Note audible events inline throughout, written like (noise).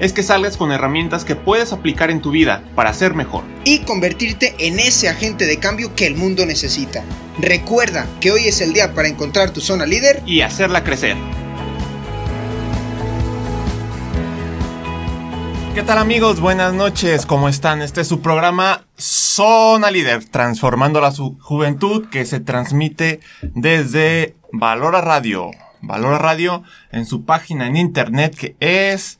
es que salgas con herramientas que puedes aplicar en tu vida para ser mejor. Y convertirte en ese agente de cambio que el mundo necesita. Recuerda que hoy es el día para encontrar tu zona líder. Y hacerla crecer. ¿Qué tal amigos? Buenas noches, ¿cómo están? Este es su programa Zona Líder, transformando la juventud que se transmite desde Valora Radio. Valora Radio en su página en internet que es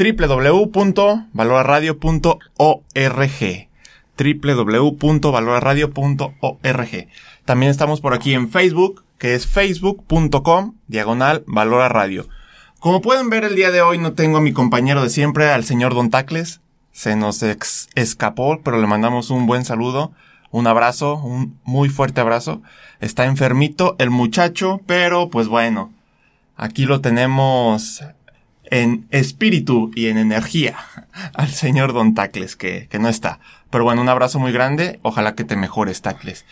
www.valoraradio.org www.valoraradio.org También estamos por aquí en Facebook, que es facebook.com diagonal Valora Radio. Como pueden ver el día de hoy no tengo a mi compañero de siempre, al señor Don Tacles. Se nos ex- escapó, pero le mandamos un buen saludo, un abrazo, un muy fuerte abrazo. Está enfermito el muchacho, pero pues bueno, aquí lo tenemos en espíritu y en energía (laughs) al señor Don Tacles, que, que no está. Pero bueno, un abrazo muy grande, ojalá que te mejores, Tacles.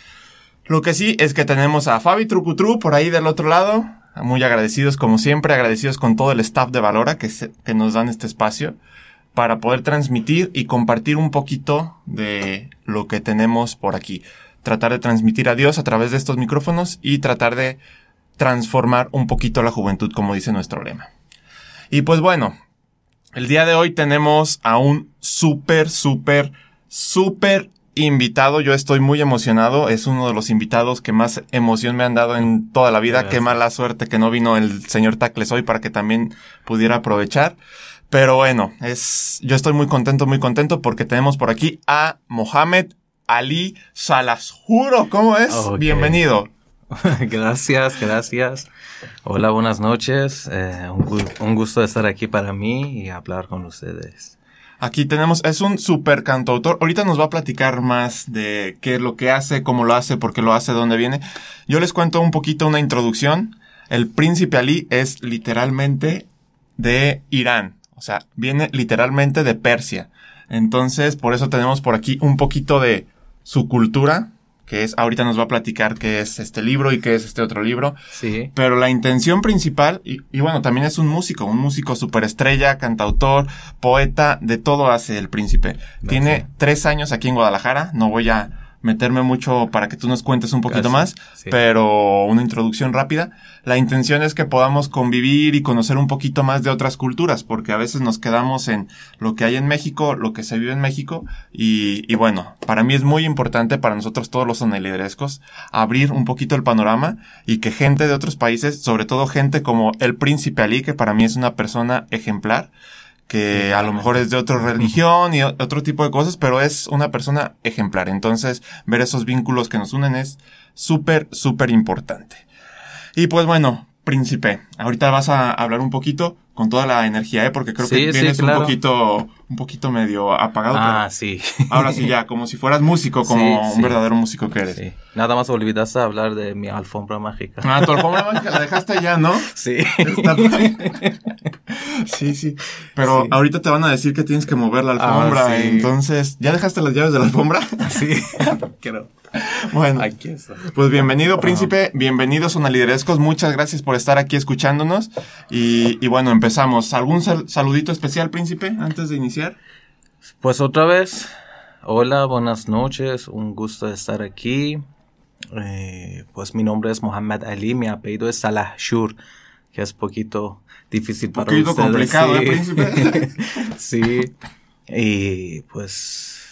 Lo que sí es que tenemos a Fabi Trucutru por ahí del otro lado. Muy agradecidos, como siempre, agradecidos con todo el staff de Valora que, se- que nos dan este espacio para poder transmitir y compartir un poquito de lo que tenemos por aquí. Tratar de transmitir a Dios a través de estos micrófonos y tratar de transformar un poquito la juventud, como dice nuestro lema. Y pues bueno, el día de hoy tenemos a un súper, súper, súper invitado. Yo estoy muy emocionado. Es uno de los invitados que más emoción me han dado en toda la vida. Qué mala suerte que no vino el señor Tacles hoy para que también pudiera aprovechar. Pero bueno, es, yo estoy muy contento, muy contento porque tenemos por aquí a Mohamed Ali Salazjuro. ¿Cómo es? Bienvenido. (laughs) gracias, gracias. Hola, buenas noches. Eh, un, un gusto estar aquí para mí y hablar con ustedes. Aquí tenemos, es un super cantautor. Ahorita nos va a platicar más de qué es lo que hace, cómo lo hace, por qué lo hace, dónde viene. Yo les cuento un poquito una introducción. El príncipe Ali es literalmente de Irán. O sea, viene literalmente de Persia. Entonces, por eso tenemos por aquí un poquito de su cultura, que es, ahorita nos va a platicar qué es este libro y qué es este otro libro. Sí, Pero la intención principal, y, y bueno, también es un músico, un músico superestrella, cantautor, poeta, de todo hace el príncipe. Tiene tres años aquí en Guadalajara, no voy a meterme mucho para que tú nos cuentes un poquito más. Sí. pero una introducción rápida. La intención es que podamos convivir y conocer un poquito más de otras culturas, porque a veces nos quedamos en lo que hay en México, lo que se vive en México, y, y bueno, para mí es muy importante, para nosotros todos los soneliderescos, abrir un poquito el panorama y que gente de otros países, sobre todo gente como el príncipe Ali, que para mí es una persona ejemplar, que a lo mejor es de otra religión y otro tipo de cosas, pero es una persona ejemplar. Entonces, ver esos vínculos que nos unen es súper, súper importante. Y pues bueno, príncipe, ahorita vas a hablar un poquito con toda la energía, ¿eh? Porque creo Sí, que sí, vienes claro. un poquito, un poquito medio apagado. Ah, pero sí. ahora sí ya, como si fueras músico, (laughs) como Sí, un verdadero músico que eres. sí. Nada más olvidaste hablar de mi alfombra mágica. Ah, tu alfombra mágica la dejaste allá, ¿no? (laughs) Sí. Está- (laughs) sí, sí. Pero ahorita te van a decir que tienes que mover la alfombra. Ah, sí. Entonces, ¿ya dejaste las llaves de la alfombra? sí. Quiero. (laughs) bueno. Aquí está. Pues bienvenido, príncipe. Bienvenidos a Liderescos. Muchas gracias por estar aquí escuchándonos. Y, y bueno, empezamos. ¿Algún sal- saludito especial, príncipe, antes de iniciar? Pues otra vez, hola, buenas noches, un gusto estar aquí. Eh, pues mi nombre es Mohamed Ali, mi apellido es Salahshur, que es poquito difícil para Poquito ustedes. complicado, sí. ¿eh, príncipe? (laughs) sí, y pues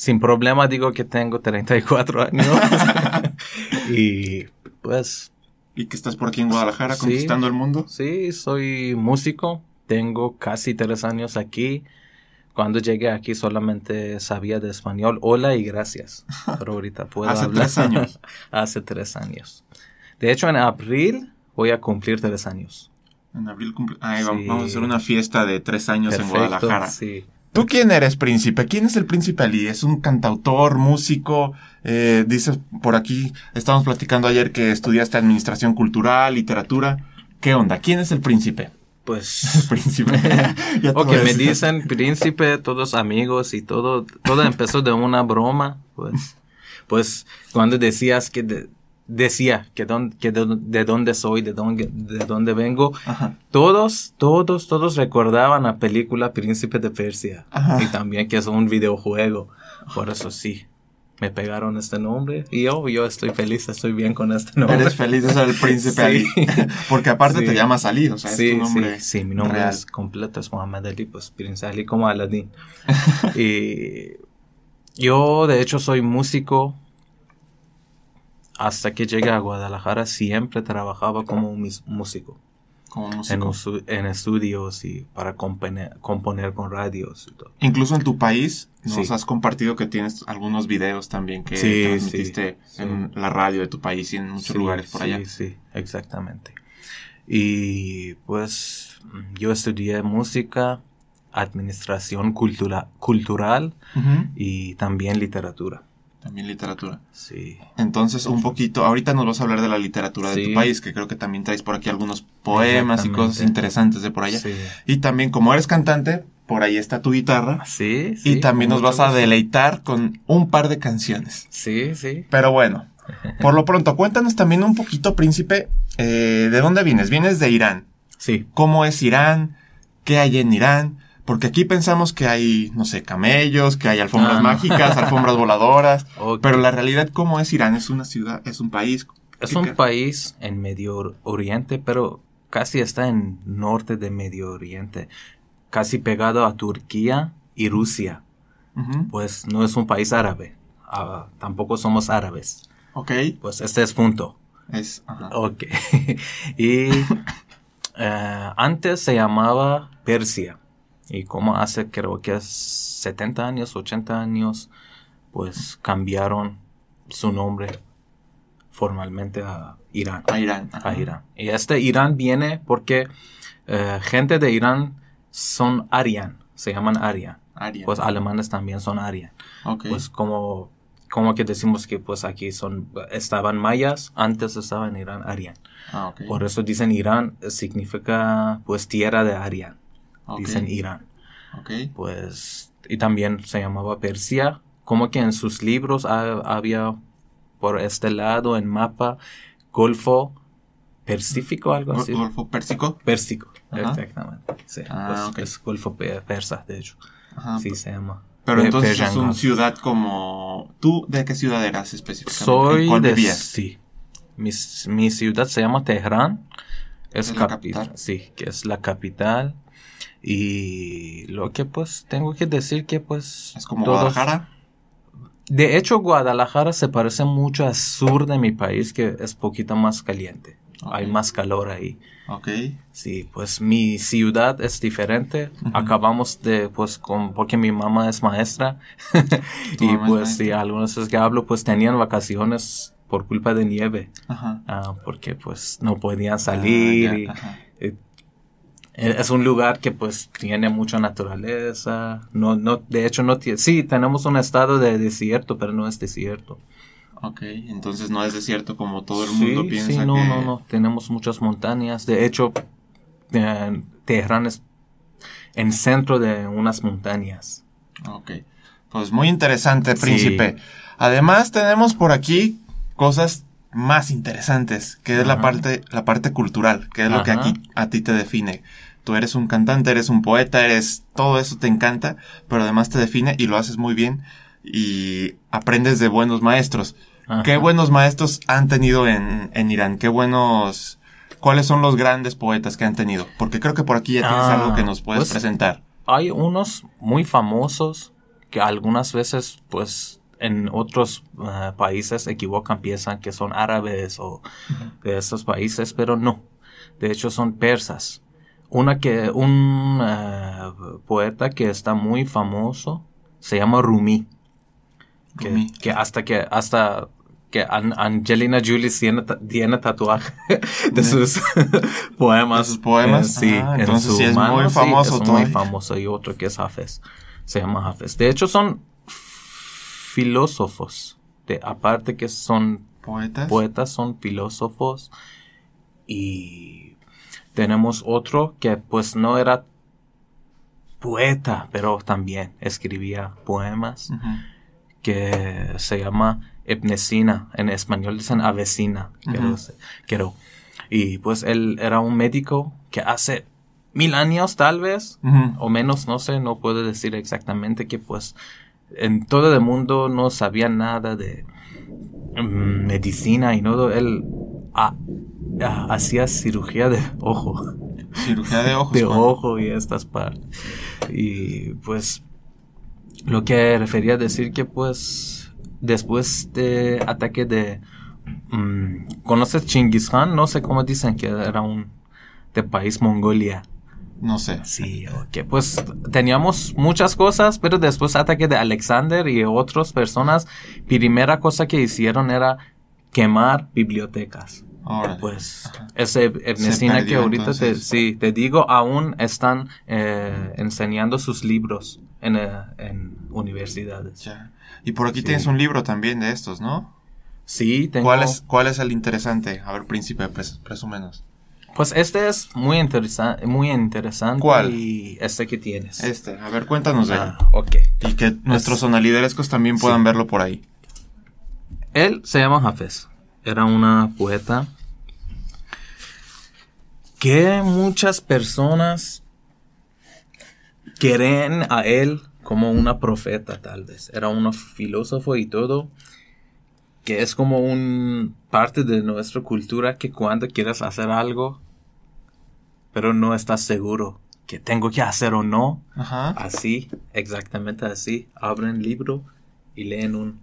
sin problema digo que tengo 34 años. (laughs) y pues Y que estás por aquí en Guadalajara Sí. conquistando el mundo. Sí, soy músico. Tengo casi tres años aquí. Cuando llegué aquí solamente sabía de español. Hola y gracias. Pero ahorita puedo Hace hablar. tres años. (laughs) Hace tres años. De hecho, en abril voy a cumplir tres años. En abril cumple... Ay, Sí. vamos- vamos a hacer una fiesta de tres años en Guadalajara. Sí. ¿Tú quién eres, príncipe? ¿Quién es el príncipe Ali? ¿Es un cantautor, músico? Eh, dice por aquí, estábamos platicando ayer que estudiaste administración cultural, literatura. ¿Qué onda? ¿Quién es el príncipe? Pues. (laughs) príncipe. (laughs) Ya ok, me dicen príncipe, todos amigos y todo. Todo empezó de una broma. Pues, (laughs) pues cuando decías que de- decía que, don- que de, de dónde soy, de dónde, de dónde vengo, Ajá. todos, todos, todos recordaban la película Príncipe de Persia. Ajá. Y también que es un videojuego. Por eso sí. Me pegaron este nombre y yo, yo estoy feliz, estoy bien con este nombre. Eres feliz de ser el príncipe Sí. Ali. (laughs) Porque aparte Sí. te llamas Ali, o sea, sí, es tu nombre. sí, sí, mi nombre real. es completo, es Muhammad Ali, pues Prince Ali como Aladdin. (laughs) y yo, de hecho, soy músico. Hasta que llegué a Guadalajara siempre trabajaba como un músico. Como En, músico. usu- en estudios y para componer, componer con radios y todo. Incluso en tu país nos Sí. has compartido que tienes algunos videos también que Sí, transmitiste sí, en la radio de tu país y en muchos lugares por allá. Sí, sí, exactamente. Y pues yo estudié música, administración cultura- cultural y también literatura. También literatura. Sí. Entonces, un poquito, ahorita nos vas a hablar de la literatura de tu país, que creo que también traes por aquí algunos poemas y cosas interesantes de por allá. Sí. Y también, como eres cantante, por ahí está tu guitarra. Sí, sí, y también nos vas a deleitar con un par de canciones. Sí, sí. Pero bueno, (laughs) por lo pronto, cuéntanos también un poquito, príncipe, eh, ¿de dónde vienes? Vienes de Irán. Sí. ¿Cómo es Irán? ¿Qué hay en Irán? Porque aquí pensamos que hay, no sé, camellos, que hay alfombras Ah. mágicas, alfombras voladoras. (laughs) Pero la realidad, ¿cómo es Irán? ¿Es una ciudad? ¿Es un país? Es ¿Qué un país en Medio Or- Oriente, pero casi está en norte de Medio Oriente. Casi pegado a Turquía y Rusia. Pues no es un país árabe. Ah, tampoco somos árabes. Ok. Pues este es punto. Es, ajá. Ok. (laughs) y eh, antes se llamaba Persia. Y como hace creo que es 70 años, 80 años, pues cambiaron su nombre formalmente a Irán. A Irán. A Irán. Y este Irán viene porque eh, gente de Irán son Aryan, se llaman Aryan. Aryan. Pues alemanes también son Aryan Ok. pues como como que decimos que pues aquí son estaban mayas antes estaba en Irán Aryan ah, por eso dicen Irán significa pues tierra de Aryan Ok. dicen Irán Ok. pues y también se llamaba Persia como que en sus libros ha- había por este lado en mapa Golfo Persífico algo así Golfo Pérsico. Pérsico Ajá. exactamente sí Ah, pues, ok. es Golfo pe- persa de hecho Ajá. sí se llama Pero Pe- entonces Persian es una ciudad como... ¿Tú de qué ciudad eras específicamente? Soy ¿En de vivías? sí. Mi, mi ciudad se llama Teherán. Es ¿Es la capital. capital? Sí, que es la capital. Y lo que pues tengo que decir que pues ¿Es como todos- Guadalajara? De hecho Guadalajara se parece mucho al sur de mi país que es poquito más caliente. Hay más calor ahí. Ok. Sí, pues mi ciudad es diferente. Acabamos de, pues, con, porque mi mamá es maestra. (laughs) Y mamá pues, sí, algunos veces que hablo, pues tenían vacaciones por culpa de nieve. Ajá. Ah, porque pues no podían salir. Ah, ya, y- ajá. Y- es un lugar que pues tiene mucha naturaleza. No, no, de hecho no tiene, sí, tenemos un estado de desierto, pero no es desierto. Ok, entonces no es desierto como todo el Sí, mundo piensa sí, no, que... no, no, tenemos muchas montañas. De hecho, eh, Teherán es en centro de unas montañas. Ok, pues muy interesante, Sí. príncipe. Además tenemos por aquí cosas más interesantes, que es la parte, la parte cultural, que es lo que aquí a ti te define. Tú eres un cantante, eres un poeta, eres todo eso te encanta, pero además te define y lo haces muy bien y aprendes de buenos maestros. Ajá. ¿Qué buenos maestros han tenido en, en Irán? ¿Qué buenos... ¿Cuáles son los grandes poetas que han tenido? Porque creo que por aquí ya tienes Ah, algo que nos puedes pues- presentar. Hay unos muy famosos que algunas veces, pues, en otros eh, países se equivocan, piensan que son árabes o de estos países, pero no. De hecho, son persas. Una que, un eh, poeta que está muy famoso se llama Rumi. Que, Rumi. que hasta que, hasta que An- Angelina Jolie tiene, tiene tatuaje (laughs) de sus (laughs) poemas. ¿De sus poemas? Eh, sí, Ah, en entonces su sí es muy mano, sí, famoso es muy famoso. Y otro que es Hafez. se llama Hafez. De hecho, son filósofos. De, aparte que son ¿Poetas? poetas, son filósofos. Y tenemos otro que pues no era poeta, pero también escribía poemas, que se llama Ebnesina. En español dicen avecina, quiero. Y pues él era un médico que hace mil años tal vez, o menos, no sé, no puedo decir exactamente que pues en todo el mundo no sabía nada de mm, medicina y no, él ah, ah, hacía cirugía de ojo, Cirugía de ojos. de ojo y estas partes. Y pues lo que refería a decir que pues después de ataque de... mm, ¿Conoces Chinggis Khan? No sé cómo dicen que era un de país Mongolia. No sé. Sí, ok. Pues teníamos muchas cosas, pero después ataque de Alexander y otras personas, primera cosa que hicieron era quemar bibliotecas. Órale. Pues Ajá. ese Ernestina que ahorita te, sí, te digo, aún están eh, enseñando sus libros en, eh, en universidades. Ya. Y por aquí Sí. tienes un libro también de estos, ¿no? Sí, tengo... ¿Cuál es, ¿Cuál es el interesante? A ver, príncipe, pres- presúmenos. Pues este es muy, interesa muy interesante. ¿Cuál? Y este que tienes. Este, a ver, cuéntanos de él. Ah, ok. Y que nuestros sonaliderescos también Sí. puedan verlo por ahí. Él se llama Hafez. Era una poeta que muchas personas creen a él como una profeta, tal vez. Era un filósofo y todo. Que es como un parte de nuestra cultura que cuando quieres hacer algo, pero no estás seguro que tengo que hacer o no, Ajá. así, exactamente así, abren libro y leen un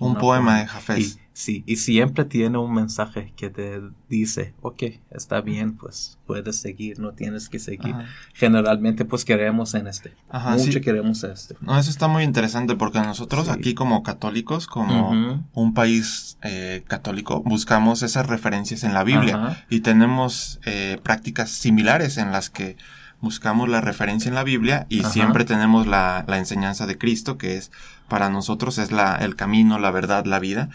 Un poema de Y, Jafés. sí, y siempre tiene un mensaje que te dice, ok, está bien, pues puedes seguir, no tienes que seguir. Ajá. Generalmente pues queremos en este. Ajá, Mucho sí. queremos este. No, eso está muy interesante porque nosotros Sí. aquí como católicos, como un país eh, católico, buscamos esas referencias en la Biblia Ajá. y tenemos eh, prácticas similares en las que buscamos la referencia en la Biblia y Ajá. siempre tenemos la, la enseñanza de Cristo que es para nosotros es la, el camino, la verdad, la vida.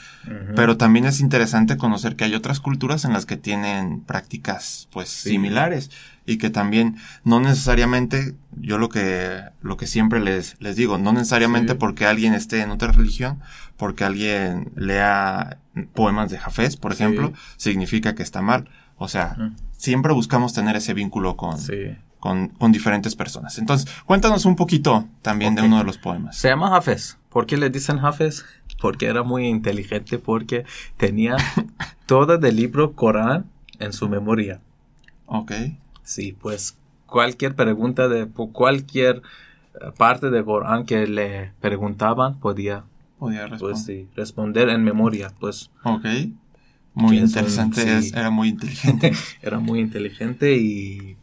Pero también es interesante conocer que hay otras culturas en las que tienen prácticas pues Sí. similares y que también no necesariamente yo lo que lo que siempre les les digo, no necesariamente Sí. porque alguien esté en otra religión, porque alguien lea poemas de Jafés, por Sí. ejemplo, significa que está mal. O sea, siempre buscamos tener ese vínculo con, Sí. Con, con diferentes personas. Entonces, cuéntanos un poquito también de uno de los poemas. Se llama Hafez. ¿Por qué le dicen Hafez? Porque era muy inteligente, porque tenía (laughs) todo el libro Corán en su memoria. Ok. Sí, pues cualquier pregunta de cualquier eh, parte del Corán que le preguntaban podía Podía responder. pues sí, responder en memoria, pues Ok. Muy interesante, sí. es- era muy inteligente. (laughs) era muy inteligente y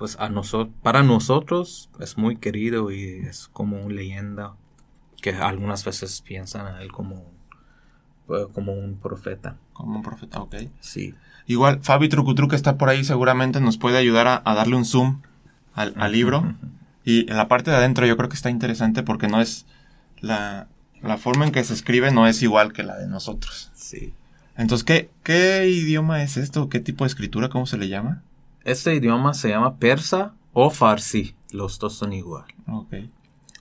pues a nosotros para nosotros es muy querido y es como una leyenda que algunas veces piensan a él como eh, como un profeta. Como un profeta, ok. Sí. Igual, Fabi Trucutru que está por ahí seguramente nos puede ayudar a, a darle un zoom al, al libro. Y en la parte de adentro yo creo que está interesante porque no es la, la forma en que se escribe no es igual que la de nosotros. Sí. Entonces, ¿qué, qué idioma es esto? ¿Qué tipo de escritura? ¿Cómo se le llama? Este idioma se llama persa o farsi. Los dos son igual. Ok.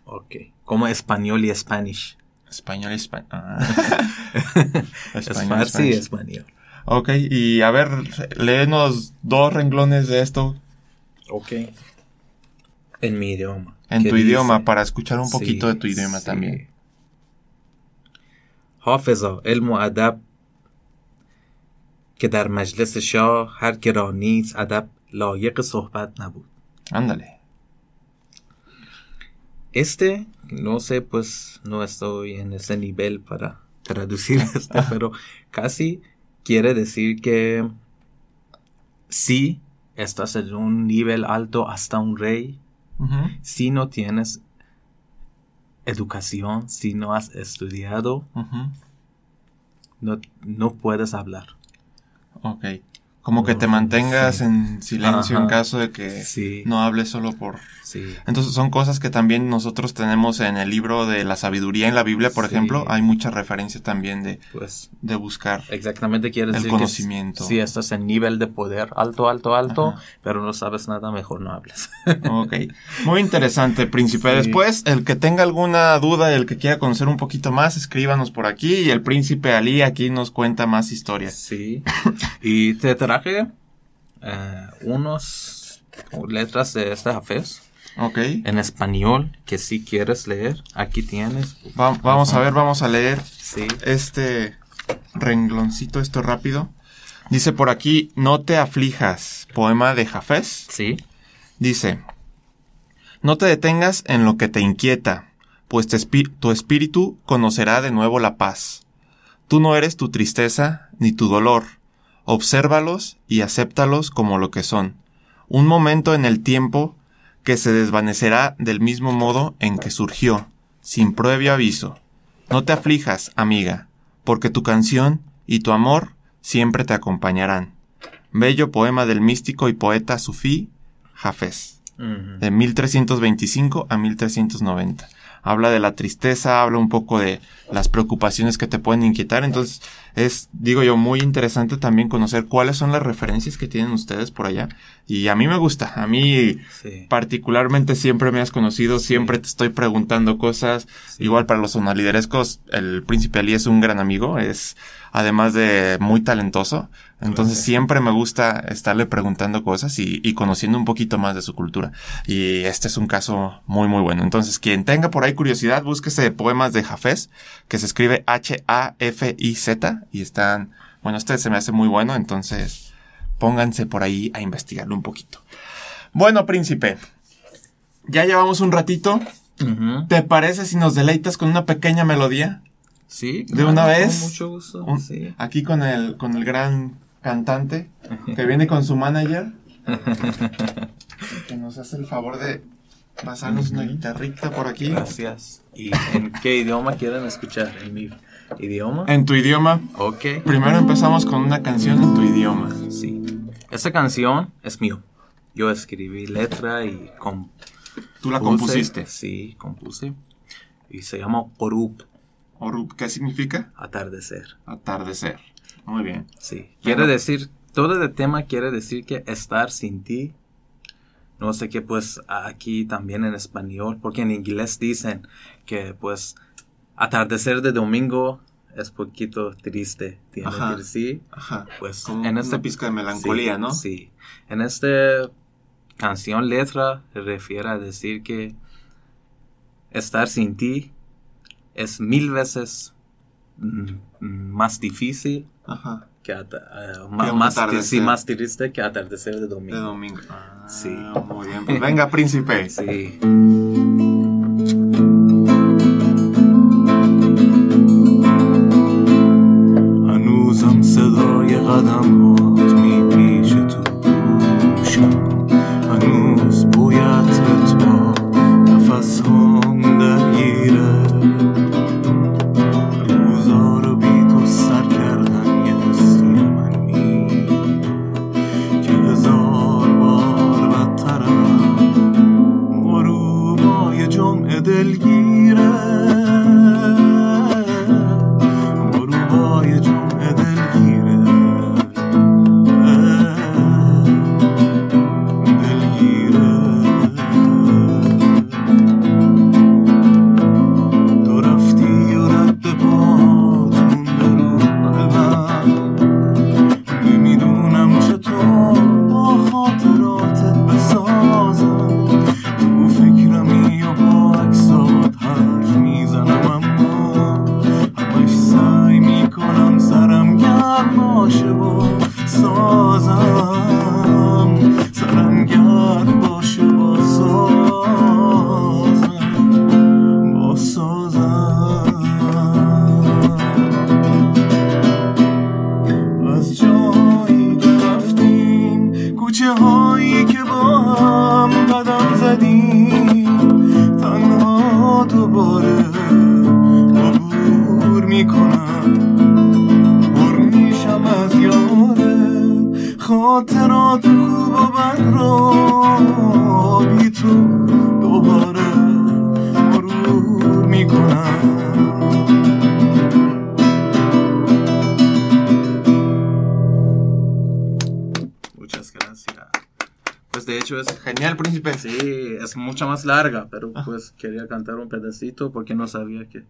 Ok. Como español y spanish. Español y español. (laughs) es Español, farsi y Spanish. español. Ok, y a ver, léenos dos renglones de esto Ok. En mi idioma. en ¿Qué tu idioma dice? para escuchar un poquito Sí, de tu idioma sí. también. حافظا علم و ادب که در مجلس شاه هر که را نیز ادب لایق صحبت نبود Ándale. Este, no sé, pues no estoy en ese nivel para traducir (laughs) este, pero casi quiere decir que si estás en un nivel alto hasta un rey, Ujú, si no tienes educación, si no has estudiado, ujú. no, no puedes hablar. Ok. Como que te mantengas sí. en silencio en caso de que Sí. no hables solo por... Sí. Entonces son cosas que también nosotros tenemos en el libro de la sabiduría en la Biblia, por Sí. ejemplo. Hay mucha referencia también de, Pues de buscar. exactamente quiere El decir conocimiento. que si estás en nivel de poder alto, alto, alto, Ajá. pero no sabes nada, mejor no hables. Ok. Muy interesante, príncipe. Sí. Después, el que tenga alguna duda, el que quiera conocer un poquito más, escríbanos por aquí y el príncipe Ali aquí nos cuenta más historias. Sí. Y te eh, unos letras de este Hafez Ok. en español que si quieres leer, aquí tienes. Va- vamos a ver, vamos a leer Sí. este rengloncito, esto rápido. Dice por aquí, no te aflijas, poema de Jafés. Sí. Dice, no te detengas en lo que te inquieta, pues te tu espíritu conocerá de nuevo la paz. Tú no eres tu tristeza ni tu dolor. Obsérvalos y acéptalos como lo que son. Un momento en el tiempo que se desvanecerá del mismo modo en que surgió, sin previo aviso. No te aflijas, amiga, porque tu canción y tu amor siempre te acompañarán. Bello poema del místico y poeta sufí Jafés, Ujú. de 1325 a 1390. Habla de la tristeza, habla un poco de las preocupaciones que te pueden inquietar. Entonces, es, digo yo, muy interesante también conocer cuáles son las referencias que tienen ustedes por allá. Y a mí me gusta, a mí Sí. particularmente siempre me has conocido, siempre te estoy preguntando cosas. Sí. Igual para los sonaliderescos, el príncipe Ali es un gran amigo, es además de muy talentoso. Entonces Gracias. siempre me gusta estarle preguntando cosas y, y conociendo un poquito más de su cultura. Y este es un caso muy muy bueno. Entonces quien tenga por ahí curiosidad, búsquese poemas de Jafés, que se escribe H-A-F-I-Z y están, bueno, este se me hace muy bueno, entonces pónganse por ahí a investigarlo un poquito. Bueno, príncipe, ya llevamos un ratito. ¿Te parece si nos deleitas con una pequeña melodía? Sí. ¿De una vez? Con mucho gusto. Un- Sí. Aquí con el, con el gran cantante que viene con su manager. (laughs) que nos hace el favor de pasarnos una guitarrita por aquí. Gracias. ¿Y en qué idioma quieren escuchar? ¿En mi idioma? En tu idioma. Ok. Primero empezamos con una canción en tu idioma. Sí. Esta canción es mío. Yo escribí letra y com- Tú la compusiste. Sí, compuse. Y se llama Orup, Orup, ¿qué significa? atardecer. Atardecer. Muy bien. Sí. Quiere decir, todo el tema quiere decir que estar sin ti. No sé qué, pues aquí también en español, porque en inglés dicen que pues atardecer de domingo es poquito triste. Tiene Ajá. que decir. Ajá. Pues Como en una este pizca de melancolía, sí, ¿no? Sí. En esta canción letra refiere a decir que estar sin ti es mil veces mm, mm, más difícil Ajá. que un más, sí, más triste que atardecer de De domingo. domingo. Ah, Sí. Muy bien. Pues venga, príncipe. Sí. Más larga, pero pues quería cantar un pedacito porque no sabía que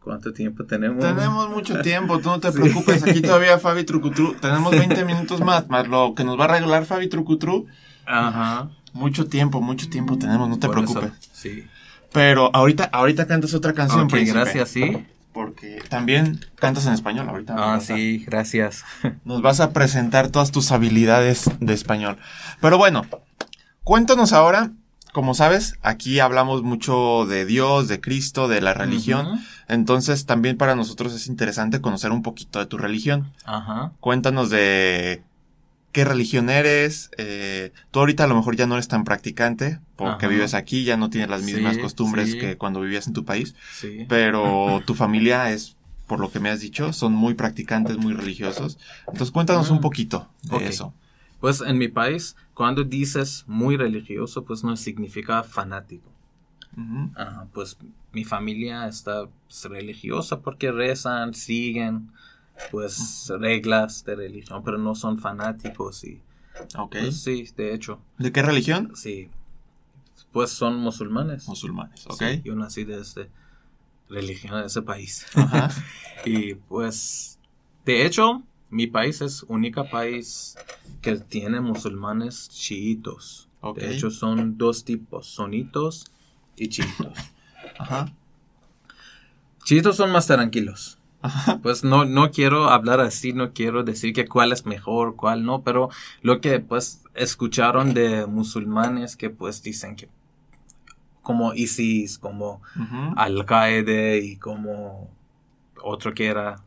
cuánto tiempo tenemos. Tenemos mucho (laughs) tiempo, tú no te Sí. preocupes. Aquí (laughs) todavía Fabi Trucutru. Tenemos 20 minutos más, más lo que nos va a regalar Fabi Trucutru. Ajá. Mucho tiempo, mucho tiempo tenemos, no te por eso, preocupes. Sí. Pero ahorita, ahorita cantas otra canción, gracias, sí. Porque también cantas en español ahorita. Ah, sí, gracias. (laughs) Nos vas a presentar todas tus habilidades de español. Pero bueno, cuéntanos ahora. Como sabes, aquí hablamos mucho de Dios, de Cristo, de la religión. Entonces también para nosotros es interesante conocer un poquito de tu religión. Ajá. Cuéntanos de qué religión eres. eh, tú ahorita a lo mejor ya no eres tan practicante porque vives aquí, ya no tienes las mismas Sí, costumbres sí. que cuando vivías en tu país. Sí. Pero (laughs) tu familia es, por lo que me has dicho, son muy practicantes, muy religiosos. Entonces cuéntanos un Mm. poquito de eso. Pues en mi país, cuando dices muy religioso, pues no significa fanático. Ajá, pues mi familia está religiosa porque rezan, siguen pues reglas de religión, pero no son fanáticos y Ok. pues, sí, de hecho, ¿De qué religión? sí, pues son musulmanes. Musulmanes, ok. Sí, yo nací de esta religión de ese país. Ajá. (laughs) Y pues, de hecho, mi país es único país que tiene musulmanes chiitos. De hecho, son dos tipos, sonitos y chiitos. (laughs) Ajá. chiitos son más tranquilos. Pues no, no quiero hablar así, no quiero decir que cuál es mejor, cuál no, pero lo que pues escucharon de musulmanes que pues dicen que como ISIS, como Ujú. Al Qaeda y como otro que era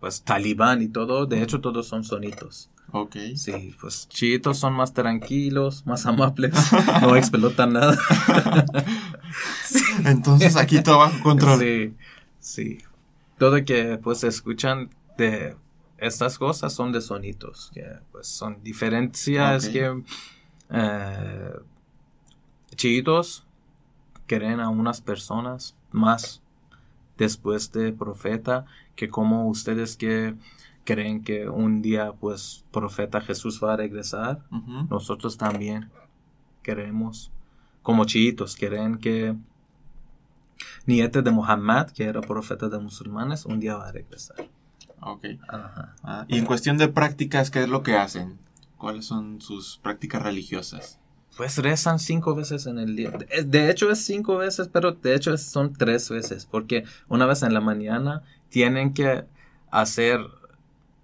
pues Talibán y todo, de hecho todos son sonitos. Ok. Sí, pues chiitos son más tranquilos, más amables, (laughs) no explotan nada. (laughs) Entonces aquí todo bajo control. Sí, sí. Todo que pues escuchan de estas cosas son de sonitos, que pues son diferencias que eh, chiitos creen a unas personas más después de profeta que como ustedes que creen que un día pues profeta Jesús va a regresar nosotros también queremos, como chiitos, creen que niete de Muhammad, que era profeta de musulmanes, un día va a regresar. Ok. Ajá. Ah, y en cuestión de prácticas, ¿qué es lo que hacen? ¿Cuáles son sus prácticas religiosas? Pues rezan cinco veces en el día. De- hecho es cinco veces, pero de hecho son tres veces, porque una vez en la mañana tienen que hacer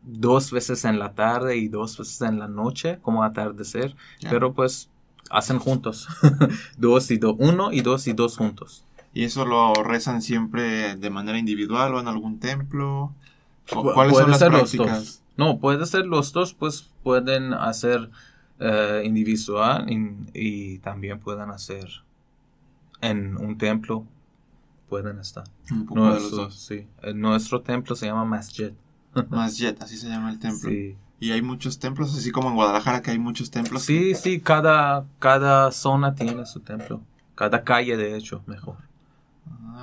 dos veces en la tarde y dos veces en la noche, como atardecer, pero pues hacen juntos, (laughs) dos y dos, uno y dos y dos juntos. ¿Y eso lo rezan siempre de manera individual o en algún templo? ¿O ¿Cuáles puede son las ser los prácticas? dos. No, puede ser los dos, pues pueden hacer eh, individual y, y también pueden hacer en un templo. Pueden estar. Un poco de los Nuestro, dos. sí. Nuestro templo se llama Masjid. (laughs) Masjid, así se llama el templo. Sí. Y hay muchos templos, así como en Guadalajara que hay muchos templos. sí, sí, cada, cada zona tiene su templo. Cada calle, de hecho, mejor.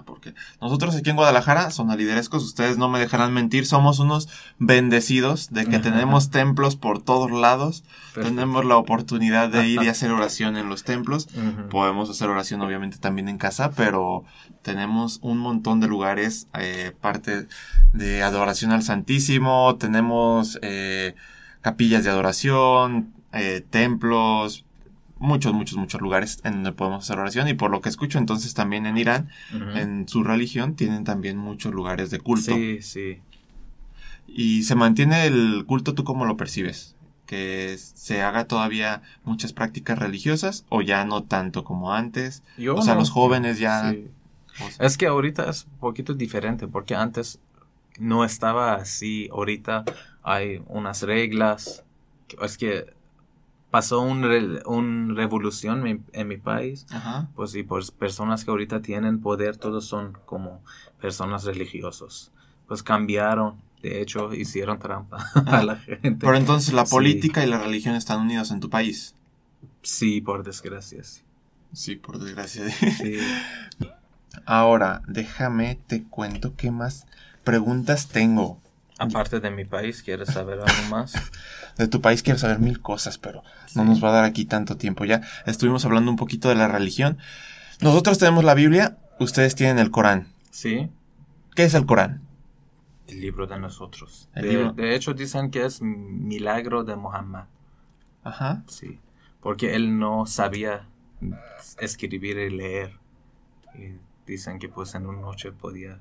Porque nosotros aquí en Guadalajara, sonaliderescos, ustedes no me dejarán mentir, somos unos bendecidos de que Ajá. tenemos templos por todos lados. Perfecto. Tenemos la oportunidad de ir y hacer oración en los templos. Podemos hacer oración obviamente también en casa, pero tenemos un montón de lugares, eh, parte de adoración al Santísimo, tenemos eh, capillas de adoración, eh, templos, muchos, muchos, muchos lugares en donde podemos hacer oración y por lo que escucho entonces también en Irán, en su religión, tienen también muchos lugares de culto. Sí, sí. Y se mantiene el culto, ¿tú cómo lo percibes? ¿Que se haga todavía muchas prácticas religiosas o ya no tanto como antes? Yo o sea, no- los jóvenes ya... Sí. o sea, Es que ahorita es un poquito diferente porque antes no estaba así. Ahorita hay unas reglas. Es que pasó una un revolución en, en mi país. Ajá. Pues y pues personas que ahorita tienen poder, todos son como personas religiosos. Pues cambiaron De hecho, hicieron trampa (laughs) a la gente. Pero entonces la Sí. política y la religión están unidas en tu país. Sí, por desgracia. Sí. Sí, por desgracia. Sí. (laughs) Ahora, déjame, te cuento qué más preguntas tengo. Aparte de mi país, ¿quieres saber algo más? (laughs) De tu país quiero saber mil cosas, pero no nos va a dar aquí tanto tiempo. Ya estuvimos hablando un poquito de la religión. Nosotros tenemos la Biblia, ustedes tienen el Corán. Sí, ¿Qué es el Corán? el libro de nosotros. El De, libro. de hecho, dicen que es milagro de Muhammad. Ajá. Sí, porque él no sabía escribir y leer. Y dicen que pues en una noche podía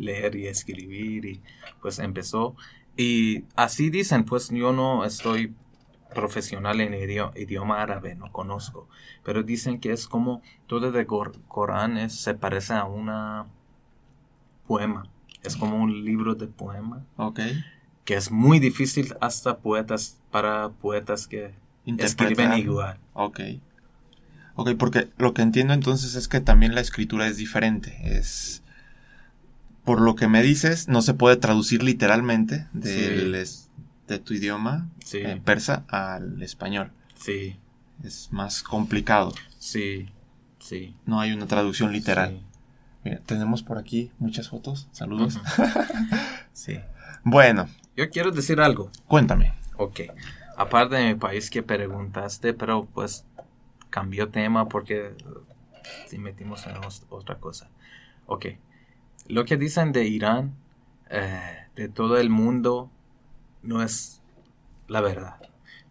leer y escribir y pues empezó. Y así dicen, pues yo no estoy profesional en idio- idioma árabe, no conozco. Pero dicen que es como todo de Cor- Corán es, se parece a una poema. Es como un libro de poema Ok. que es muy difícil hasta poetas para poetas que escriben igual. Ok. Ok, porque lo que entiendo entonces es que también la escritura es diferente. Es. Por lo que me dices, no se puede traducir literalmente del es- de tu idioma Sí, eh, persa al español. sí, Es más complicado. sí, sí. No hay una traducción literal. sí. Mira, tenemos por aquí muchas fotos. Saludos. (laughs) Sí. Bueno, Yo quiero decir algo. cuéntame. Ok. Aparte de mi país que preguntaste, pero pues cambió tema porque si metimos en otra cosa. Ok. Lo que dicen de Irán, eh, de todo el mundo, no es la verdad.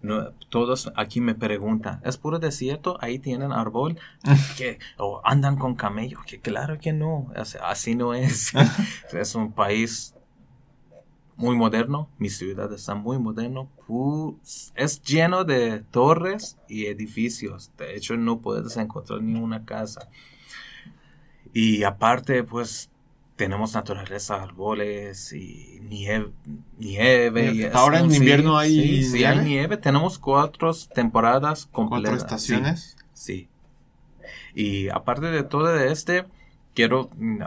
No, todos aquí me preguntan, ¿es puro desierto? Ahí tienen árbol. (laughs) que ¿O andan con camello? Que claro que no. así no es. (laughs) es un país muy moderno. Mi ciudad está muy moderno. Es lleno de torres y edificios. De hecho, no puedes encontrar ni una casa. Y aparte, pues, tenemos naturaleza, árboles y nieve. nieve y Ahora en sí, invierno hay sí, sí, hay nieve. nieve. Tenemos cuatro temporadas completas. Cuatro estaciones. Sí. Y aparte de todo de este, quiero mm,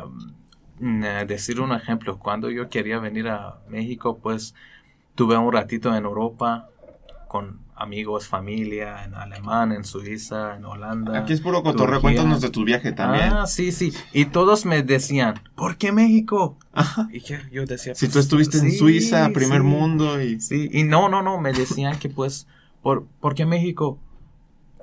mm, eh, decir un ejemplo. Cuando yo quería venir a México, pues tuve un ratito en Europa con amigos, familia, en Alemania, en Suiza, en Holanda. Aquí es puro cotorreo. Cuéntanos de tu viaje también. Ah, sí, sí. Y todos me decían, ¿por qué México? Ajá. Y yo decía, Si tú pues, estuviste en sí, Suiza, primer sí. mundo y... Sí, y no, no, no, me decían que pues, ¿por, ¿por qué México?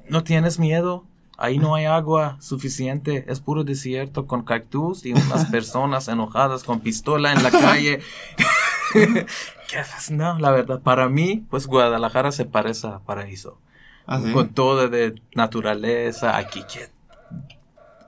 ¿No tienes miedo? Ahí no hay agua suficiente, es puro desierto con cactus y unas (laughs) personas enojadas con pistola en la calle. (laughs) (laughs) ¿Qué haces? No, la verdad, para mí, pues Guadalajara se parece a paraíso. Ah, ¿sí? Con todo de naturaleza, aquí que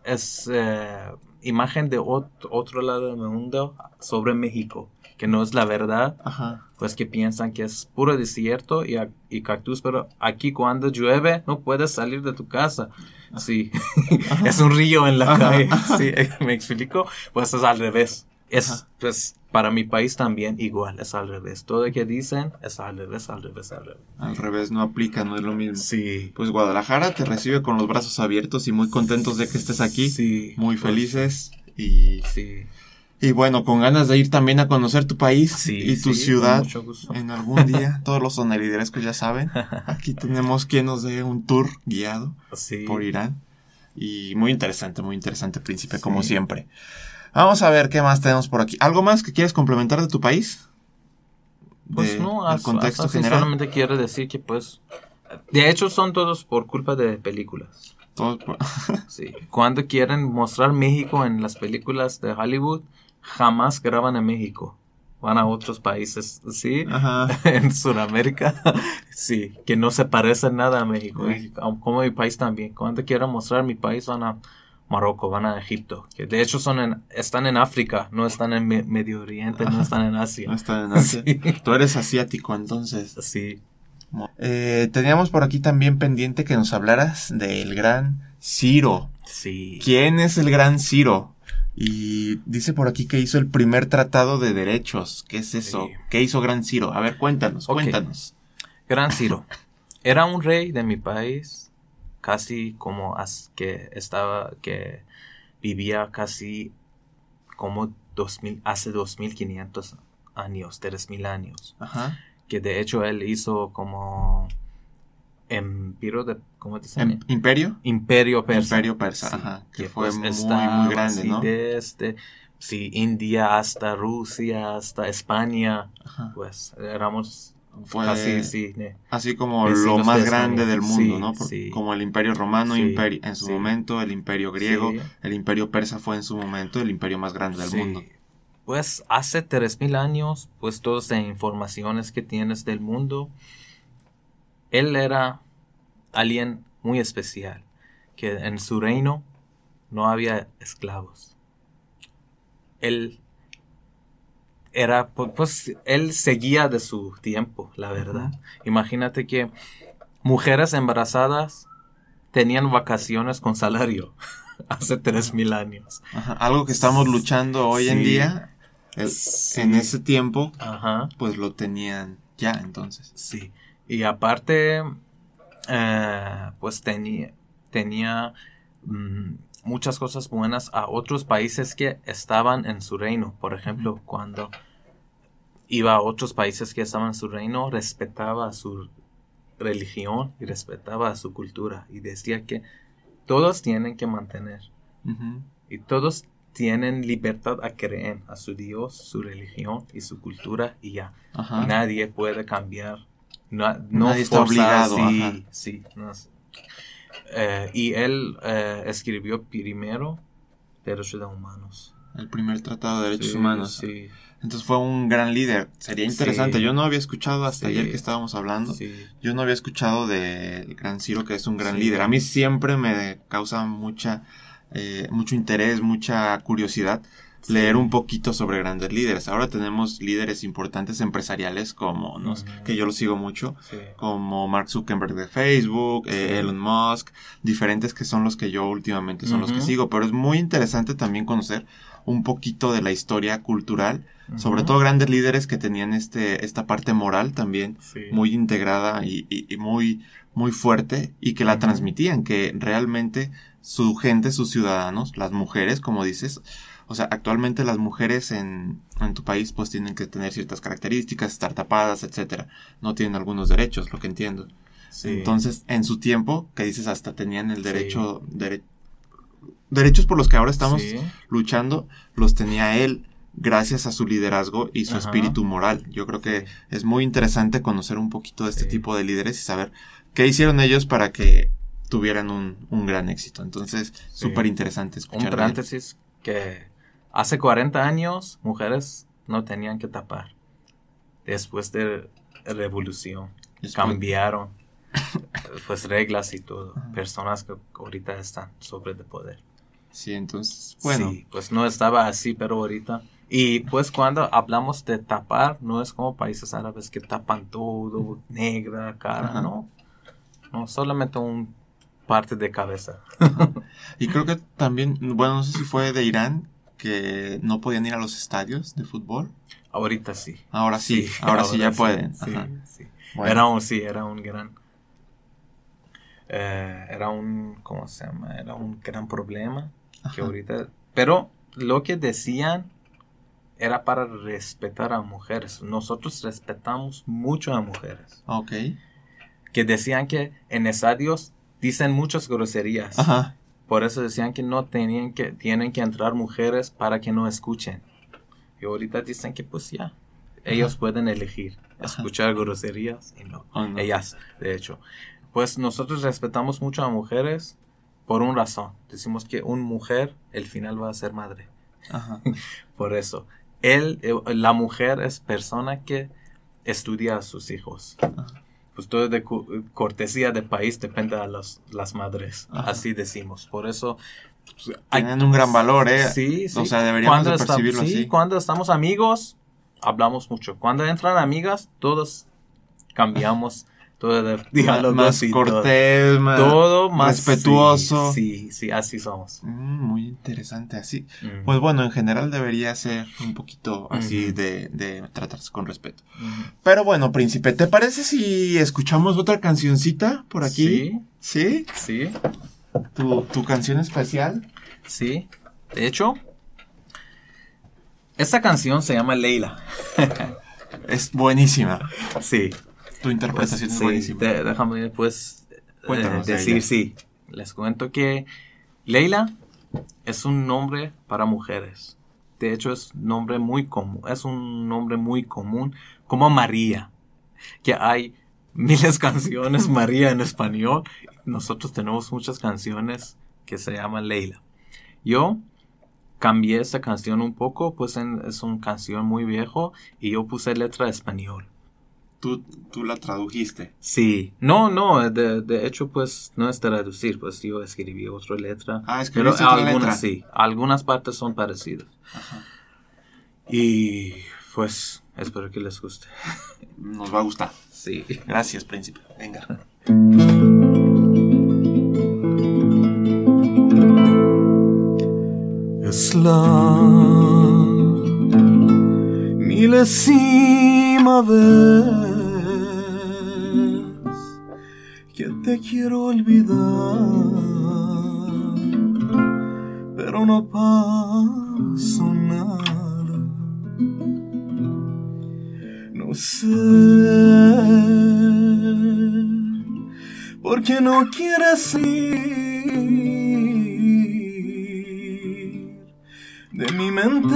es eh, imagen de ot- otro lado del mundo sobre México, que no es la verdad Ajá. pues que piensan que es puro desierto y, y cactus, pero aquí cuando llueve no puedes salir de tu casa. Sí, (laughs) es un río en la Ajá. calle. (laughs) Sí, me explico. Pues es al revés. Es, pues, para mi país también igual, es al revés. Todo lo que dicen es al revés, al revés, al revés. Al revés, no aplica, no es lo mismo. Sí. Pues Guadalajara te recibe con los brazos abiertos y muy contentos de que estés aquí. Sí. Muy pues, felices y, Sí. y bueno, con ganas de ir también a conocer tu país Sí. y tu sí, ciudad mucho gusto. en algún día. (laughs) Todos los soneriderescos ya saben. Aquí tenemos quien nos dé un tour guiado Sí. por Irán. Y muy interesante, muy interesante, príncipe, como siempre. Vamos a ver qué más tenemos por aquí. ¿Algo más que quieres complementar de tu país? Pues no, as- contexto así general. solamente quiero decir que pues... De hecho son todos por culpa de películas. Todo por- (laughs) Sí. Cuando quieren mostrar México en las películas de Hollywood, jamás graban en México. Van a otros países, ¿sí? Ajá. (laughs) en Sudamérica, (laughs) sí, que no se parece nada a México. Sí. Como mi país también. Cuando quieran mostrar mi país, van a Marruecos, van a Egipto. Que de hecho son en, están en África, no están en Me- Medio Oriente, no están en No Asia. está en Asia. (laughs) Sí. Tú eres asiático, entonces. Sí. Eh, teníamos por aquí también pendiente que nos hablaras del gran Ciro. Sí. ¿Quién es el gran Ciro? Y dice por aquí que hizo el primer tratado de derechos. ¿Qué es eso? Sí. ¿Qué hizo gran Ciro? A ver, cuéntanos, cuéntanos. Gran Ciro. Era un rey de mi país, casi como as- que estaba, que vivía casi como 2000, hace 2500 años, tres mil años. Ajá. Que de hecho él hizo como imperio de, ¿cómo te Em- ¿Imperio? Imperio persa. Imperio persa, Sí, ajá, que pues, fue muy, muy estaba grande, ¿no? Desde, sí, India hasta Rusia, hasta España, Ajá. pues éramos Fue así, sí, así como lo más de grande del mundo, Sí, ¿no? Por- sí. Como el imperio romano, imperio, en su momento, el imperio griego, el imperio persa fue en su momento el imperio más grande del mundo. Pues hace 3000 años, pues todas las informaciones que tienes del mundo, él era alguien muy especial, que en su reino no había esclavos. Él era, pu- pues, él seguía de su tiempo, la verdad. Imagínate que mujeres embarazadas tenían vacaciones con salario (laughs) hace 3000 años. Ajá, Algo que estamos luchando hoy en día, el- Sí. en ese tiempo, Ajá. pues lo tenían ya, entonces. Sí. Y aparte, eh, pues tenía, tenía mm, muchas cosas buenas a otros países que estaban en su reino. Por ejemplo, cuando iba a otros países que estaban en su reino, respetaba su religión y respetaba su cultura. Y decía que todos tienen que mantener. Y todos tienen libertad a creer a su Dios, su religión y su cultura y ya. Ajá. Nadie puede cambiar. No, no Nadie está obligado, Sí, sí. no Eh, y él eh, escribió primero Derechos de Humanos. El primer tratado de derechos Sí, humanos. Sí, Entonces fue un gran líder. Sería interesante. Sí. Yo no había escuchado hasta ayer que estábamos hablando. Yo no había escuchado del Gran Ciro, que es un gran líder. A mí siempre me causa mucha, eh, mucho interés, mucha curiosidad leer un poquito sobre grandes líderes. Ahora tenemos líderes importantes empresariales como, no que yo lo sigo mucho, sí. como Mark Zuckerberg de Facebook, eh. Elon Musk, diferentes que son los que yo últimamente son los que sigo. Pero es muy interesante también conocer un poquito de la historia cultural, sobre todo grandes líderes que tenían este, esta parte moral también muy integrada y, y- y muy, muy fuerte y que la transmitían, que realmente su gente, sus ciudadanos, las mujeres, como dices, o sea, actualmente las mujeres en, en tu país pues tienen que tener ciertas características, estar tapadas, etcétera. No tienen algunos derechos, lo que entiendo. Sí. Entonces, en su tiempo, que dices hasta tenían el Sí. derecho, dere- derechos por los que ahora estamos Sí. luchando, los tenía él gracias a su liderazgo y su Ajá. espíritu moral. Yo creo que es muy interesante conocer un poquito de este tipo de líderes y saber qué hicieron ellos para que tuvieran un, un gran éxito. Entonces, súper interesante Un escuchar. él. paréntesis que hace 40 años mujeres no tenían que tapar. Después de revolución Después- cambiaron (laughs) pues reglas y todo. Personas que ahorita están sobre de poder. Sí, entonces, bueno, Sí, pues no estaba así, pero ahorita. Y pues cuando hablamos de tapar, no es como países árabes que tapan todo, negra, cara, Ajá. no. No, solamente un parte de cabeza. (laughs) y creo que también, bueno, no sé si fue de Irán que no podían ir a los estadios de fútbol. Ahorita sí. Ahora sí, ahora, sí ya pueden. Sí, Ajá. Bueno. Era un, sí, era un gran. eh, era un, ¿cómo se llama? Era un gran problema que ahorita. Pero lo que decían era para respetar a mujeres. Nosotros respetamos mucho a mujeres. Ok. Que decían que en estadios dicen muchas groserías. Ajá. Por eso decían que no tenían que, tienen que entrar mujeres para que no escuchen. Y ahorita dicen que pues ya, ellos pueden elegir escuchar groserías y no. ¿O no? Ellas, de hecho. Pues nosotros respetamos mucho a mujeres por una razón. Decimos que una mujer, el final va a ser madre. Ajá. (laughs) Por eso. Él, eh, la mujer es persona que estudia a sus hijos. Pues todo de cu- cortesía de país depende de las, las madres. Ajá. Así decimos. Por eso. pues, hay- Tienen un gran valor, ¿eh? Sí, sí. O sea, deberíamos de percibirlo sí, así. cuando estamos amigos, hablamos mucho. Cuando entran amigas, todos cambiamos todo de (laughs) diálogos más cortés, más Todo más respetuoso. Sí, sí, así somos. Mm, muy interesante, así. Mm. Pues bueno, en general debería ser un poquito así de, de tratarse con respeto. Pero bueno, príncipe, ¿te parece si escuchamos otra cancioncita por aquí? Sí, ¿Sí? sí, ¿Tu, tu canción especial? sí. De hecho, Esta canción se llama Leila. (laughs) Es buenísima. Sí. Tu interpretación es Sí, buenísima. de- déjame pues eh, de decir sí. Les cuento que Leila es un nombre para mujeres. De hecho es nombre muy común, es un nombre muy común como María, que hay miles de (laughs) canciones María en español. Nosotros tenemos muchas canciones que se llaman Leila. Yo cambié esta canción un poco, pues en- es una canción muy viejo y yo puse letra español. Tú, tú la tradujiste. Sí, no, no, de, de hecho pues no es traducir, pues yo escribí otra letra. Ah, pero otra algunas letra. sí, algunas partes son parecidas. Y pues espero que les guste. (laughs) Nos va a gustar. Sí. Gracias, príncipe. Venga. Es la milésima vez que te quiero olvidar, pero no pasó nada. No sé por qué no quieres ir de mi mente.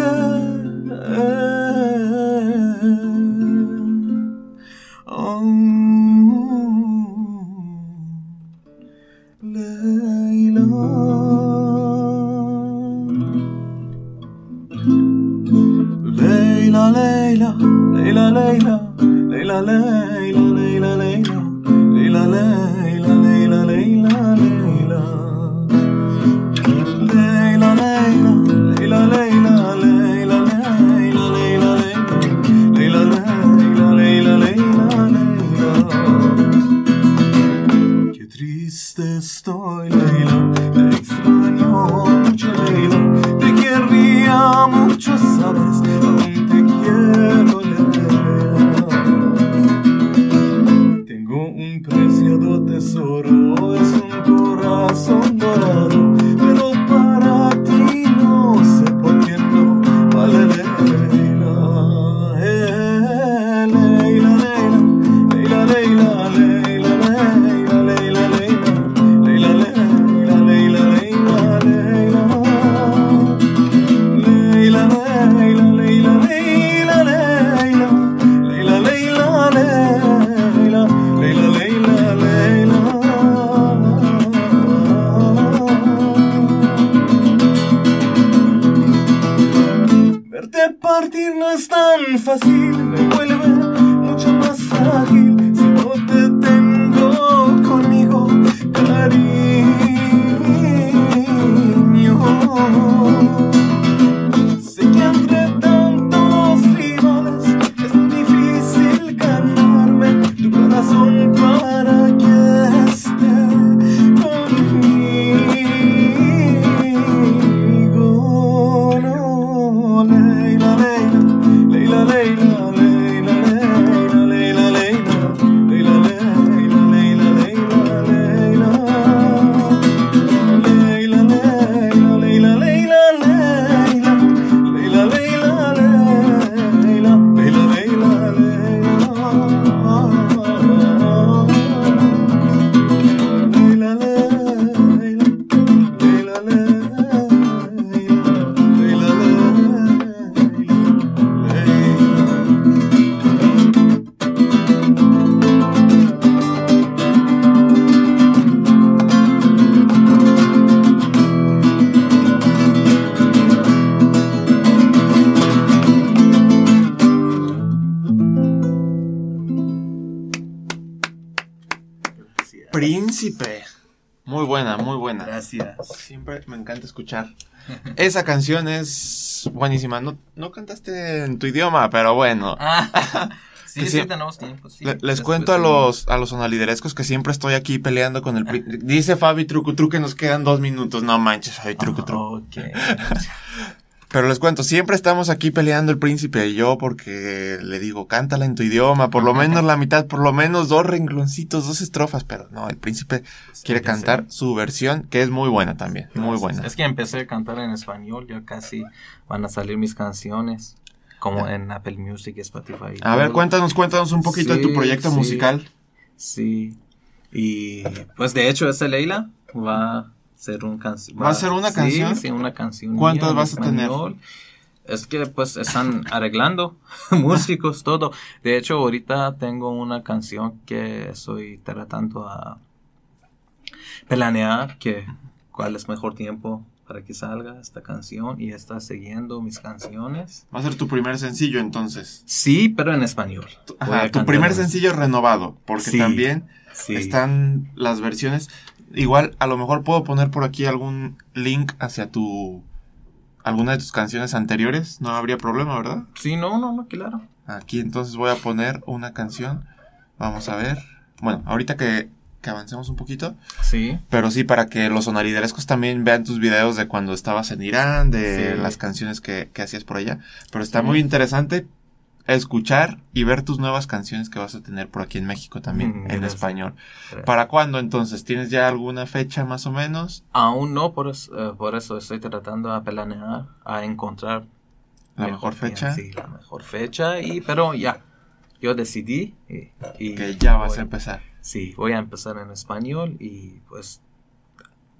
así. Príncipe. Muy buena, muy buena. Gracias. Siempre me encanta escuchar. Esa canción es buenísima. No, no cantaste en tu idioma, pero bueno. Ah, (laughs) sí, sí, sí. tenemos tiempo. sí. Le- les Después cuento a los, a los sonaliderescos que siempre estoy aquí peleando con el... Dice Fabi Trucu Tru que nos quedan dos minutos. No manches, Fabi Trucu Tru. Ok. (laughs) Pero les cuento, siempre estamos aquí peleando el príncipe y yo porque le digo, cántala en tu idioma, por lo menos la mitad, por lo menos dos rengloncitos, dos estrofas, pero no, el príncipe quiere cantar su versión, que es muy buena también, muy buena. Es que empecé a cantar en español, ya casi van a salir mis canciones, como en Apple Music y Spotify. y A ver, cuéntanos, cuéntanos un poquito de tu proyecto sí. musical. Sí. Y pues de hecho esta Leila va ser un canción. ¿Va a ser una canción? Sí, una canción. ¿Cuántas vas a tener? Es que pues están arreglando (laughs) músicos, todo. De hecho, ahorita tengo una canción que estoy tratando a planear que cuál es mejor tiempo para que salga esta canción y está siguiendo mis canciones. Va a ser tu primer sencillo entonces. Sí, pero en español. Ajá, tu primer en- sencillo renovado, porque Sí, también Sí. están las versiones. Igual, a lo mejor puedo poner por aquí algún link hacia tu. alguna de tus canciones anteriores. No habría problema, ¿verdad? Sí, no, no, no, claro. Aquí entonces voy a poner una canción. Vamos a ver. Bueno, ahorita que, que avancemos un poquito. Sí. Pero sí, para que los sonariderescos también vean tus videos de cuando estabas en Irán, de Sí. las canciones que, que hacías por allá. Pero está Sí. muy interesante escuchar y ver tus nuevas canciones que vas a tener por aquí en México también, Mm, en español. ¿Para cuándo entonces? ¿Tienes ya alguna fecha más o menos? Aún no, por eso, eh, por eso estoy tratando a planear, a encontrar ¿La mejor fecha? Sí, la mejor fecha, y, pero ya, yo decidí y, y Que ya vas voy- a empezar. Sí, voy a empezar en español y pues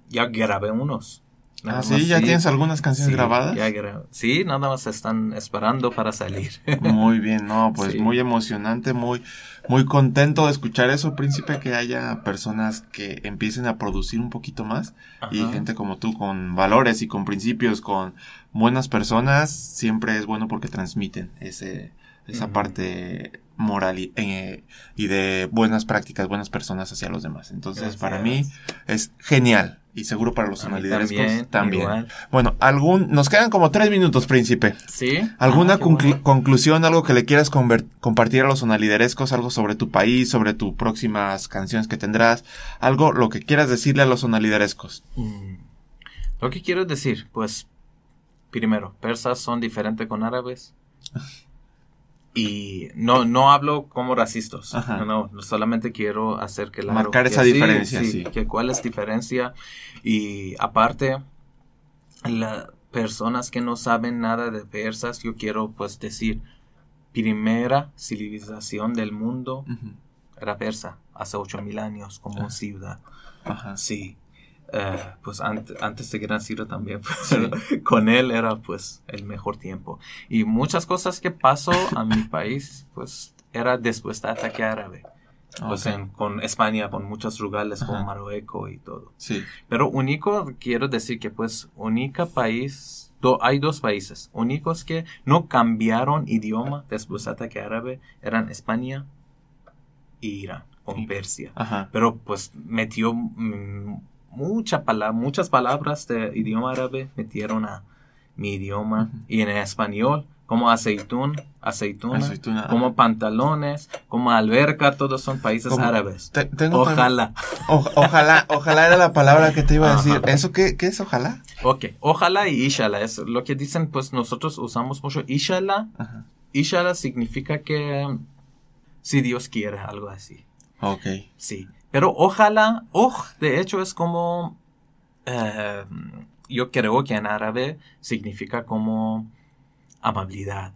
ya grabé unos. Nada Ah, sí, ya tienes algunas canciones sí, grabadas. ya gra- sí, nada más están esperando para salir. (laughs) Muy bien, no, pues Sí. muy emocionante, muy, muy contento de escuchar eso, príncipe, que haya personas que empiecen a producir un poquito más y gente como tú con valores y con principios, con buenas personas, siempre es bueno porque transmiten ese, esa parte moral y, eh, y de buenas prácticas, buenas personas hacia los demás. Entonces, para mí es genial y seguro para los A mí sonaliderescos también, también. igual. Bueno, algún, nos quedan como tres minutos, príncipe. Sí. ¿Alguna Ah, qué conclu- bueno. conclusión, algo que le quieras compartir a los sonaliderescos, algo sobre tu país, sobre tus próximas canciones que tendrás, algo, lo que quieras decirle a los sonaliderescos? Mm. Lo que quiero decir, pues, primero, persas son diferentes con árabes. (laughs) Y no, no hablo como racistas. No, no, solamente quiero hacer que Marcar que esa sí, diferencia, sí. Que cuál es diferencia. Y aparte, las personas que no saben nada de persas, yo quiero pues decir, primera civilización del mundo era persa, hace 8000 años, como Ah. ciudad. Ajá. Sí. Eh, pues ante- antes de Gran Ciro también, (laughs) pues, pero con él era pues el mejor tiempo. Y muchas cosas que pasó a mi (laughs) país, pues era después del ataque árabe. Pues Ok. en- con España, con muchos lugares, Ajá. con Marruecos y todo. Sí. Pero único, quiero decir que pues única país, do- hay dos países únicos que no cambiaron idioma después del ataque árabe, eran España y Irán, con Sí. Persia Ajá. pero pues metió mm, mucha pala- muchas palabras de idioma árabe metieron a mi idioma y en español como aceitún aceituna Aceituna. como pantalones como alberca todos son países Como- árabes Te- tengo tam- ojalá O- ojalá, ojalá era la palabra que te iba a Ajá. decir. ¿Eso qué, qué es ojalá? ok ojalá y inshallah es lo que dicen pues nosotros usamos mucho inshallah Ajá. inshallah significa que si Dios quiere algo así Ok. Sí, pero ojalá, oj, de hecho es como, eh, yo creo que en árabe significa como amabilidad,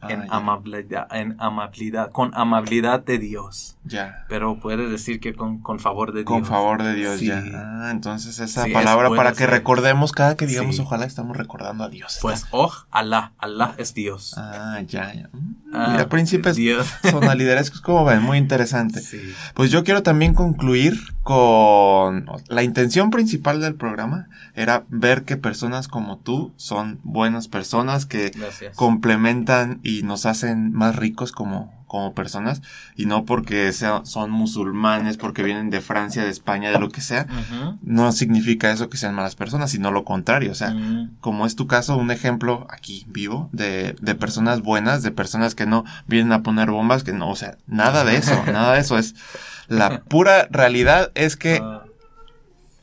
Ah, en amabilidad, en amabilidad, con amabilidad de Dios, Ya. pero puede decir que con, con favor de Con Dios. favor de Dios, Sí. ya. Ah, entonces esa Sí, palabra es- para que recordemos cada que digamos Sí. ojalá estamos recordando a Dios. Pues, oj, Allah, Allah es Dios. Ah, ya, ya. Mm, Ah, Mira, príncipes Dios. (laughs) como ven, muy interesante. Sí. Pues yo quiero también concluir con la intención principal del programa era ver que personas como tú son buenas personas que Gracias. complementan y nos hacen más ricos como, como personas y no porque sea- son musulmanes, porque vienen de Francia, de España, de lo que sea. No significa eso que sean malas personas, sino lo contrario. O sea, Mm. como es tu caso, un ejemplo aquí vivo de, de personas buenas, de personas que no vienen a poner bombas, que no, o sea, nada de eso, (laughs) nada de eso es la pura realidad es que Ah,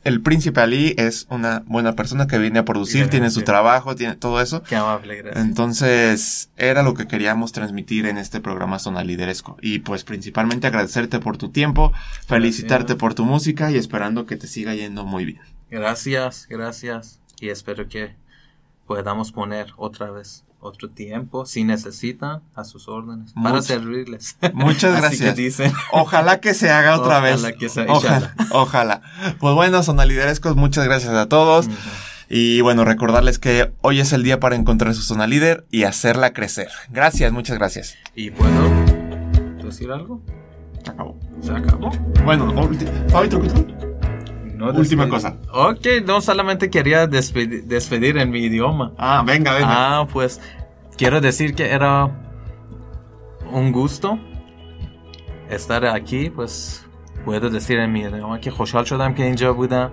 el príncipe Ali es una buena persona que viene a producir, tiene su trabajo, tiene todo eso. Qué amable, gracias. Entonces, era lo que queríamos transmitir en este programa Zona Lideresco. Y pues principalmente agradecerte por tu tiempo, felicitarte Gracias. por tu música y esperando que te siga yendo muy bien. Gracias, gracias. Y espero que podamos poner otra vez otro tiempo, si necesitan, a sus órdenes, para servirles. (laughs) Muchas Así gracias. que dicen. Ojalá que se haga otra Ojalá vez. que se- ojalá, ojalá. Pues bueno, Zona Liderescos, muchas gracias a todos. Y bueno, recordarles que hoy es el día para encontrar su zona líder y hacerla crecer. Gracias, muchas gracias. ¿Y puedo decir algo? Se acabó. ¿Se acabó? Bueno, truco. No Última despedir. cosa. Ok, no solamente quería despedir, despedir en mi idioma. Ah, venga, venga. Ah, pues quiero decir que era un gusto estar aquí, pues puedo decir en mi idioma que خوشحال شدم که اینجا بودم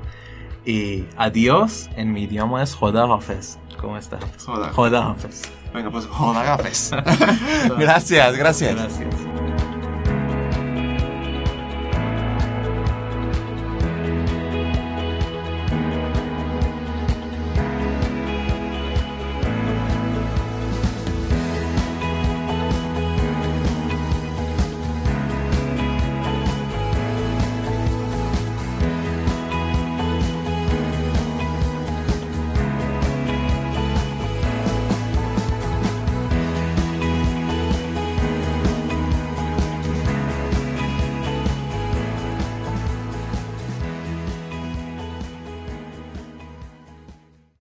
y adiós en mi idioma es خدا حافظ ¿Cómo está? Joda. خدا حافظ Venga, pues joda gafes. (laughs) gracias, gracias. Gracias.